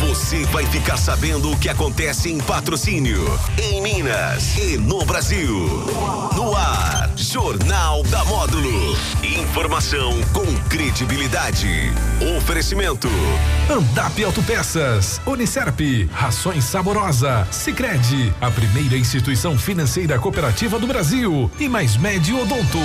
Você vai ficar sabendo o que acontece em patrocínio, em Minas e no Brasil. No ar, Jornal da Módulo. Informação com credibilidade. Oferecimento. Andap Autopeças, Unicerp, Rações Saborosa, Sicredi, a primeira instituição financeira cooperativa do Brasil e mais médio odonto.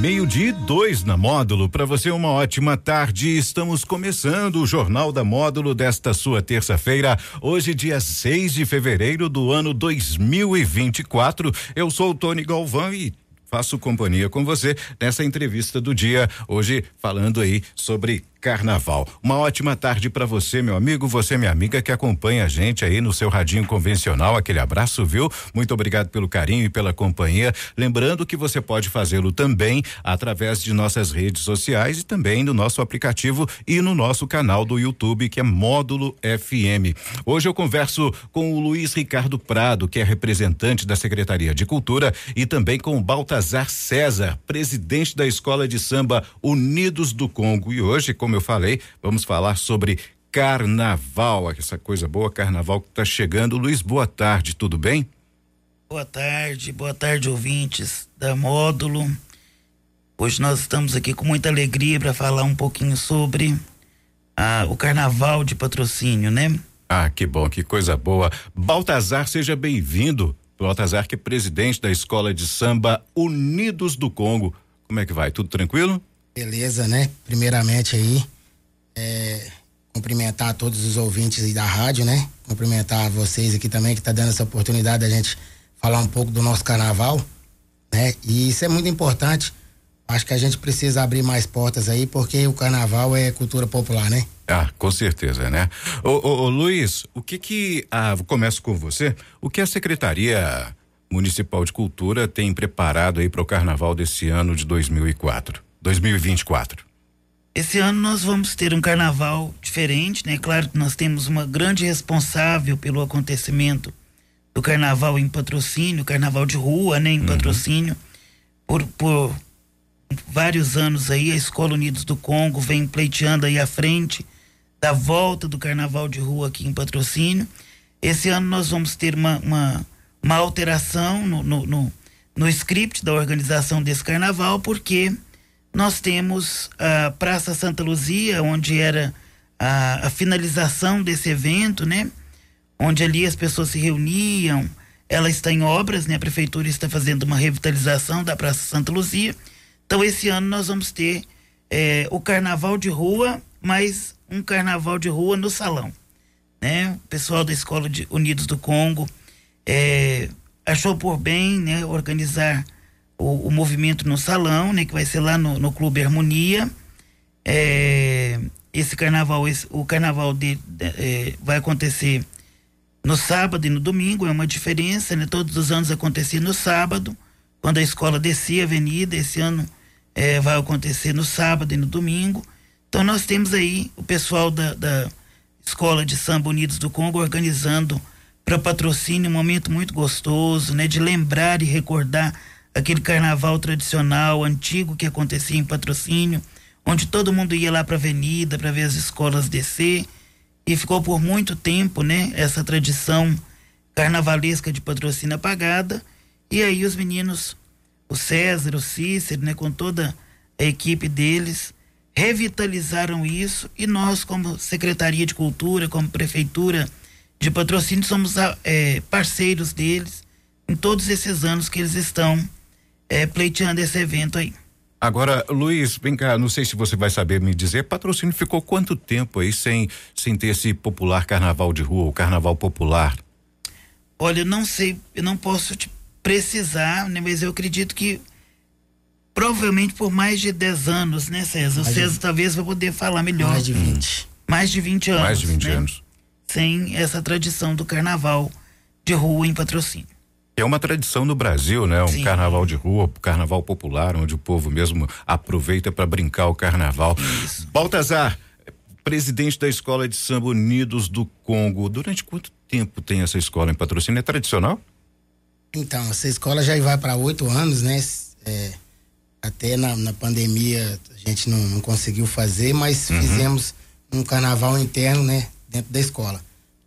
Meio-dia e dois na módulo. Para você, uma ótima tarde. Estamos começando o Jornal da Módulo desta sua terça-feira, hoje, dia 6 de fevereiro do ano 2024. Eu sou o Tony Galvão e faço companhia com você nessa entrevista do dia, hoje falando aí sobre carnaval. Uma ótima tarde para você, meu amigo, você, minha amiga, que acompanha a gente aí no seu radinho convencional. Aquele abraço, viu? Muito obrigado pelo carinho e pela companhia. Lembrando que você pode fazê-lo também através de nossas redes sociais e também no nosso aplicativo e no nosso canal do YouTube, que é Módulo FM. Hoje eu converso com o Luiz Ricardo Prado, que é representante da Secretaria de Cultura, e também com o Baltazar César, presidente da Escola de Samba Unidos do Congo. E hoje, como como eu falei, vamos falar sobre carnaval, essa coisa boa, carnaval que está chegando. Luiz, boa tarde, tudo bem? Boa tarde, boa tarde, ouvintes da Módulo. Hoje nós estamos aqui com muita alegria para falar um pouquinho sobre ah, o carnaval de patrocínio, né? Ah, que bom, que coisa boa. Baltazar, seja bem-vindo. Baltazar, que é presidente da Escola de Samba Unidos do Congo. Como é que vai? Tudo tranquilo? Beleza, né? Primeiramente aí, é, cumprimentar todos os ouvintes da rádio, né? Cumprimentar vocês aqui também que tá dando essa oportunidade da gente falar um pouco do nosso carnaval, né? E isso é muito importante. Acho que a gente precisa abrir mais portas aí, porque o carnaval é cultura popular, né? Ah, com certeza, né? Ô, ô, ô Luiz, o que que, ah, começo com você, o que a Secretaria Municipal de Cultura tem preparado aí para o carnaval desse ano de 2004? 2024? Esse ano nós vamos ter um carnaval diferente, né? Claro que nós temos uma grande responsável pelo acontecimento do carnaval em patrocínio, carnaval de rua, né? Em uhum. patrocínio. Por, por vários anos aí, a Escola Unidos do Congo vem pleiteando aí à frente da volta do carnaval de rua aqui em patrocínio. Esse ano nós vamos ter uma, uma, uma alteração no, no, no, no script da organização desse carnaval, porque nós temos a Praça Santa Luzia, onde era a, a, finalização desse evento, né? Onde ali as pessoas se reuniam. Ela está em obras, né? A prefeitura está fazendo uma revitalização da Praça Santa Luzia. Então, esse ano nós vamos ter é, o carnaval de rua, mas um carnaval de rua no salão, né? O pessoal da Escola de Unidos do Congo é, achou por bem, né? Organizar o, o, movimento no salão, né? Que vai ser lá no, no Clube Harmonia. É, esse carnaval, esse, o carnaval de, de, é, vai acontecer no sábado e no domingo, é uma diferença, né? Todos os anos acontecia no sábado, quando a escola descia a avenida, esse ano é, vai acontecer no sábado e no domingo. Então nós temos aí o pessoal da, da Escola de Samba Unidos do Congo organizando para patrocínio um momento muito gostoso, né? De lembrar e recordar aquele carnaval tradicional, antigo que acontecia em patrocínio, onde todo mundo ia lá para a avenida para ver as escolas descer e ficou por muito tempo, né, essa tradição carnavalesca de patrocínio apagada. E aí os meninos, o César, o Cícero, né, com toda a equipe deles, revitalizaram isso e nós, como Secretaria de Cultura, como Prefeitura de Patrocínio, somos é, parceiros deles em todos esses anos que eles estão é, pleiteando esse evento aí. Agora, Luiz, vem cá, não sei se você vai saber me dizer, patrocínio ficou quanto tempo aí sem, sem ter esse popular carnaval de rua, o carnaval popular? Olha, eu não sei, eu não posso te precisar, né, mas eu acredito que provavelmente por mais de 10 anos, né, César? O César de... talvez vai poder falar melhor. Mais de 20. Mais de 20 anos. Mais de 20 né? anos. Sem essa tradição do carnaval de rua em patrocínio. É uma tradição no Brasil, né? Um Sim. carnaval de rua, carnaval popular, onde o povo mesmo aproveita para brincar o carnaval. Isso. Baltazar, presidente da Escola de Samba Unidos do Congo. Durante quanto tempo tem essa escola em patrocínio? É tradicional? Então, essa escola já vai para oito anos, né? É, até na, na, pandemia a gente não, não conseguiu fazer, mas uhum. fizemos um carnaval interno, né, dentro da escola.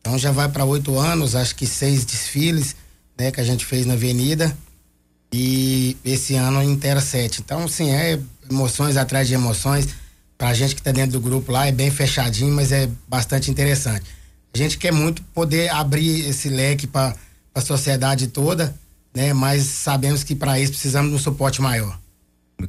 Então já vai para oito anos, acho que seis desfiles, né, que a gente fez na Avenida e esse ano inteira sete. Então, sim, é emoções atrás de emoções. Pra gente que tá dentro do grupo lá é bem fechadinho, mas é bastante interessante. A gente quer muito poder abrir esse leque para a sociedade toda, né? Mas sabemos que para isso precisamos de um suporte maior.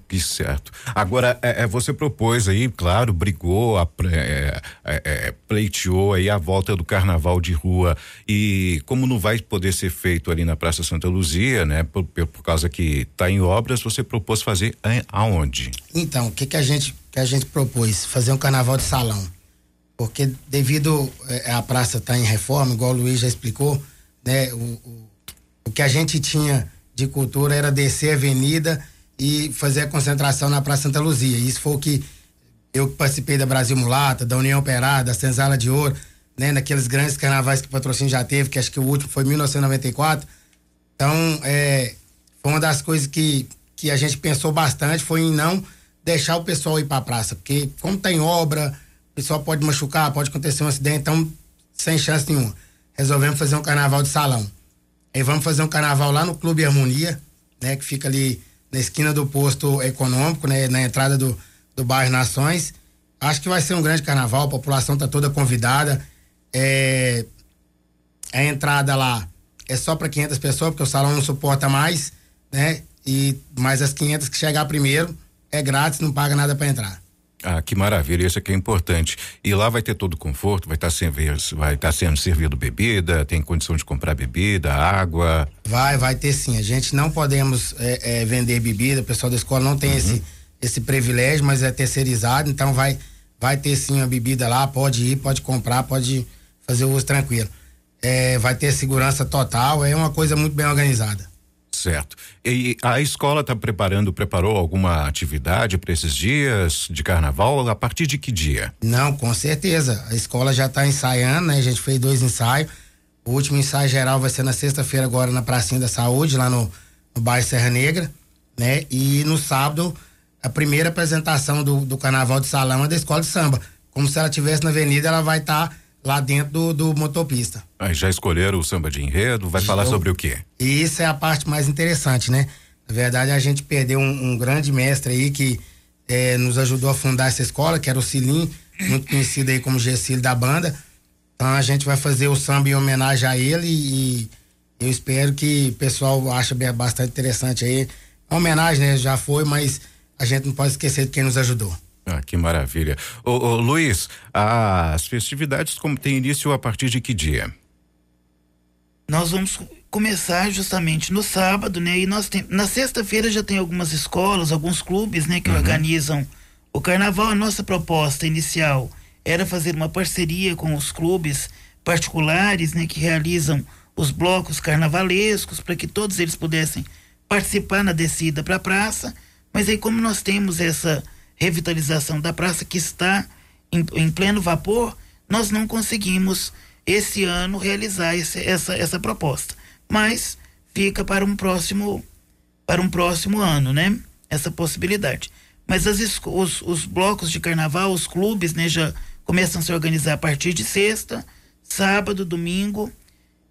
Que certo. Agora, é, é, você propôs aí, claro, brigou, a, é, é, é, pleiteou aí a volta do carnaval de rua e como não vai poder ser feito ali na Praça Santa Luzia, né? Por, por causa que está em obras, você propôs fazer aonde? Então, o que que a gente que a gente propôs? Fazer um carnaval de salão. Porque devido é, a praça estar tá em reforma, igual o Luiz já explicou, né? O, o, o que a gente tinha de cultura era descer a avenida e fazer a concentração na Praça Santa Luzia. Isso foi o que eu participei da Brasil Mulata, da União Operária, da Senzala de Ouro, né? Naqueles grandes carnavais que o patrocínio já teve, que acho que o último foi em 1994. Então, é, foi uma das coisas que, que a gente pensou bastante, foi em não deixar o pessoal ir para a praça, porque como tem obra, o pessoal pode machucar, pode acontecer um acidente, então sem chance nenhuma. Resolvemos fazer um carnaval de salão. Aí vamos fazer um carnaval lá no Clube Harmonia, né, que fica ali na esquina do posto econômico, né, na entrada do, do bairro Nações. Acho que vai ser um grande carnaval, a população está toda convidada. É, a entrada lá é só para 500 pessoas, porque o salão não suporta mais, né? E mais as 500 que chegar primeiro é grátis, não paga nada para entrar. Ah, que maravilha, isso aqui é importante. E lá vai ter todo o conforto, vai estar tá estar tá sendo servido bebida, tem condição de comprar bebida, água. Vai, vai ter sim. A gente não podemos é, é, vender bebida, o pessoal da escola não tem uhum. esse, esse privilégio, mas é terceirizado, então vai, vai ter sim a bebida lá, pode ir, pode comprar, pode fazer o uso tranquilo. É, vai ter segurança total, é uma coisa muito bem organizada. Certo. E a escola está preparando, preparou alguma atividade para esses dias de carnaval? A partir de que dia? Não, com certeza. A escola já está ensaiando, né? A gente fez dois ensaios. O último ensaio geral vai ser na sexta-feira, agora na Pracinha da Saúde, lá no, no bairro Serra Negra, né? E no sábado, a primeira apresentação do, do carnaval de salão é da escola de samba. Como se ela estivesse na avenida, ela vai estar. Tá lá dentro do, do motopista. Aí já escolheram o samba de enredo? Vai falar sobre o quê? E isso é a parte mais interessante, né? Na verdade, a gente perdeu um, um grande mestre aí que é, nos ajudou a fundar essa escola, que era o Cilim, muito conhecido aí como Gessilho da banda. Então a gente vai fazer o samba em homenagem a ele e eu espero que o pessoal ache bastante interessante aí. A homenagem, né? Já foi, mas a gente não pode esquecer de quem nos ajudou. Ah, que maravilha. Ô, ô, Luiz, as festividades como tem início a partir de que dia? Nós vamos começar justamente no sábado, né? E nós tem, na sexta-feira já tem algumas escolas, alguns clubes, né, que uhum. organizam o carnaval. A nossa proposta inicial era fazer uma parceria com os clubes particulares, né, que realizam os blocos carnavalescos para que todos eles pudessem participar na descida para a praça. Mas aí como nós temos essa revitalização da praça que está em, em pleno vapor, nós não conseguimos esse ano realizar esse, essa, essa proposta. Mas fica para um próximo para um próximo ano, né? Essa possibilidade. Mas as, os, os blocos de carnaval, os clubes, né, já começam a se organizar a partir de sexta, sábado, domingo,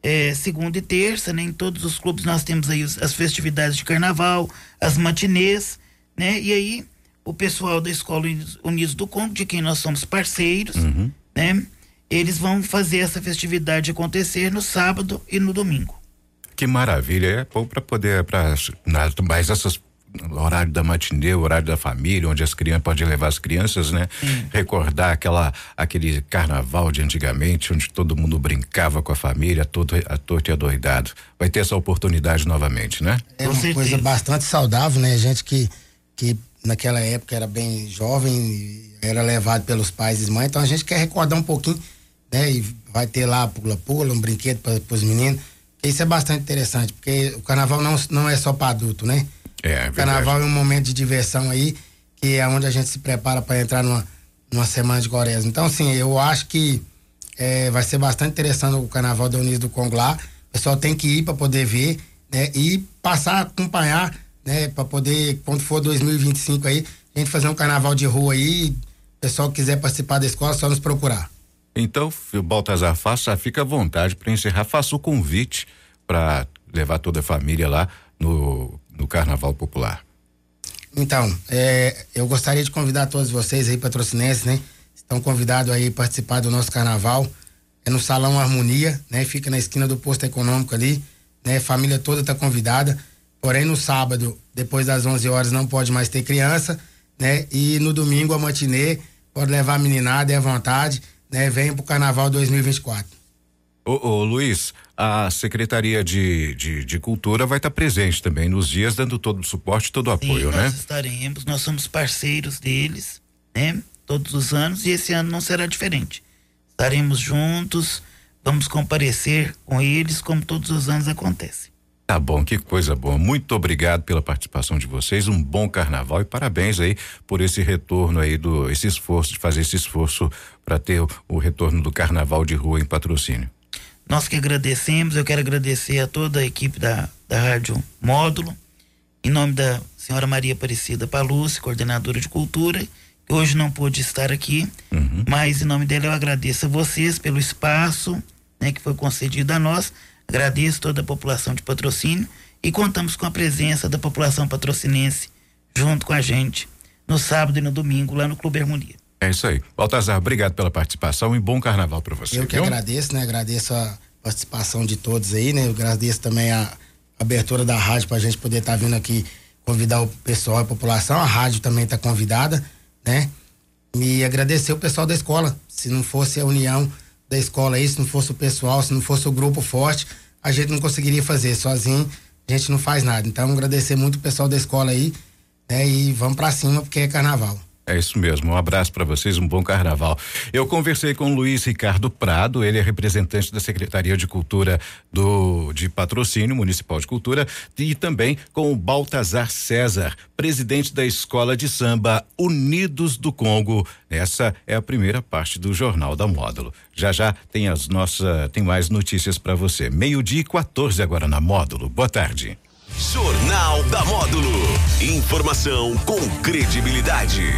é, segunda e terça, né? Em todos os clubes nós temos aí os, as festividades de carnaval, as matinês, né? E aí o pessoal da Escola Unidos do Congo, de quem nós somos parceiros, uhum. né? Eles vão fazer essa festividade acontecer no sábado e no domingo. Que maravilha, é bom para poder, para mais essas horário da matinê, horário da família, onde as crianças podem levar as crianças, né? Hum. Recordar aquela aquele carnaval de antigamente, onde todo mundo brincava com a família, todo a torto e adoidado. Vai ter essa oportunidade novamente, né? É uma coisa bastante saudável, né? Gente que que naquela época era bem jovem, era levado pelos pais e mães, então a gente quer recordar um pouquinho, né? E vai ter lá pula-pula, um brinquedo para os meninos. Isso é bastante interessante, porque o carnaval não, não é só para adulto, né? É, é o carnaval é um momento de diversão aí, que é onde a gente se prepara para entrar numa, numa semana de quaresma. Então, assim, eu acho que é, vai ser bastante interessante o carnaval da Unis do Congo lá. O pessoal tem que ir para poder ver, né? E passar a acompanhar né? Para poder, quando for 2025 aí, a gente fazer um carnaval de rua aí, pessoal que quiser participar da escola, é só nos procurar. Então, Baltazar, faça, fica à vontade para encerrar, faça o convite para levar toda a família lá no, no Carnaval Popular. Então, é, eu gostaria de convidar todos vocês aí, patrocinenses, né? Estão convidados aí a participar do nosso carnaval. É no Salão Harmonia, né? Fica na esquina do posto econômico ali, né? Família toda está convidada. Porém, no sábado, depois das 11 horas, não pode mais ter criança, né? E no domingo, a matinê, pode levar a meninada, é à vontade, né? Venha pro Carnaval 2024. Ô, ô Luiz, a Secretaria de, de, de Cultura vai estar tá presente também nos dias, dando todo o suporte, todo o apoio, Sim, né? Nós estaremos, nós somos parceiros deles, né? Todos os anos, e esse ano não será diferente. Estaremos juntos, vamos comparecer com eles, como todos os anos acontece. Tá bom, que coisa boa. Muito obrigado pela participação de vocês. Um bom carnaval e parabéns aí por esse retorno aí do esse esforço de fazer esse esforço para ter o, o retorno do carnaval de rua em patrocínio. Nós que agradecemos, eu quero agradecer a toda a equipe da, da Rádio Módulo, em nome da senhora Maria Aparecida Palucci, coordenadora de cultura, que hoje não pôde estar aqui, uhum. mas em nome dela eu agradeço a vocês pelo espaço né, que foi concedido a nós, agradeço toda a população de patrocínio e contamos com a presença da população patrocinense junto com a gente no sábado e no domingo lá no Clube Harmonia. É isso aí. Baltazar, obrigado pela participação e bom carnaval para você. Eu que viu? agradeço, né? Agradeço a participação de todos aí, né? Eu agradeço também a abertura da rádio para a gente poder estar tá vindo aqui convidar o pessoal, a população. A rádio também está convidada, né? E agradecer o pessoal da escola. Se não fosse a união da escola aí, se não fosse o pessoal, se não fosse o grupo forte, a gente não conseguiria fazer. Sozinho, a gente não faz nada. Então, agradecer muito o pessoal da escola aí, né? E vamos para cima, porque é carnaval. É isso mesmo. Um abraço para vocês, um bom carnaval. Eu conversei com Luiz Ricardo Prado, ele é representante da Secretaria de Cultura do de Patrocínio Municipal de Cultura e também com o Baltazar César, presidente da Escola de Samba Unidos do Congo. Essa é a primeira parte do Jornal da Módulo. Já já tem as nossas, tem mais notícias para você. Meio-dia e 14 agora na Módulo. Boa tarde. Jornal da Módulo. Informação com credibilidade.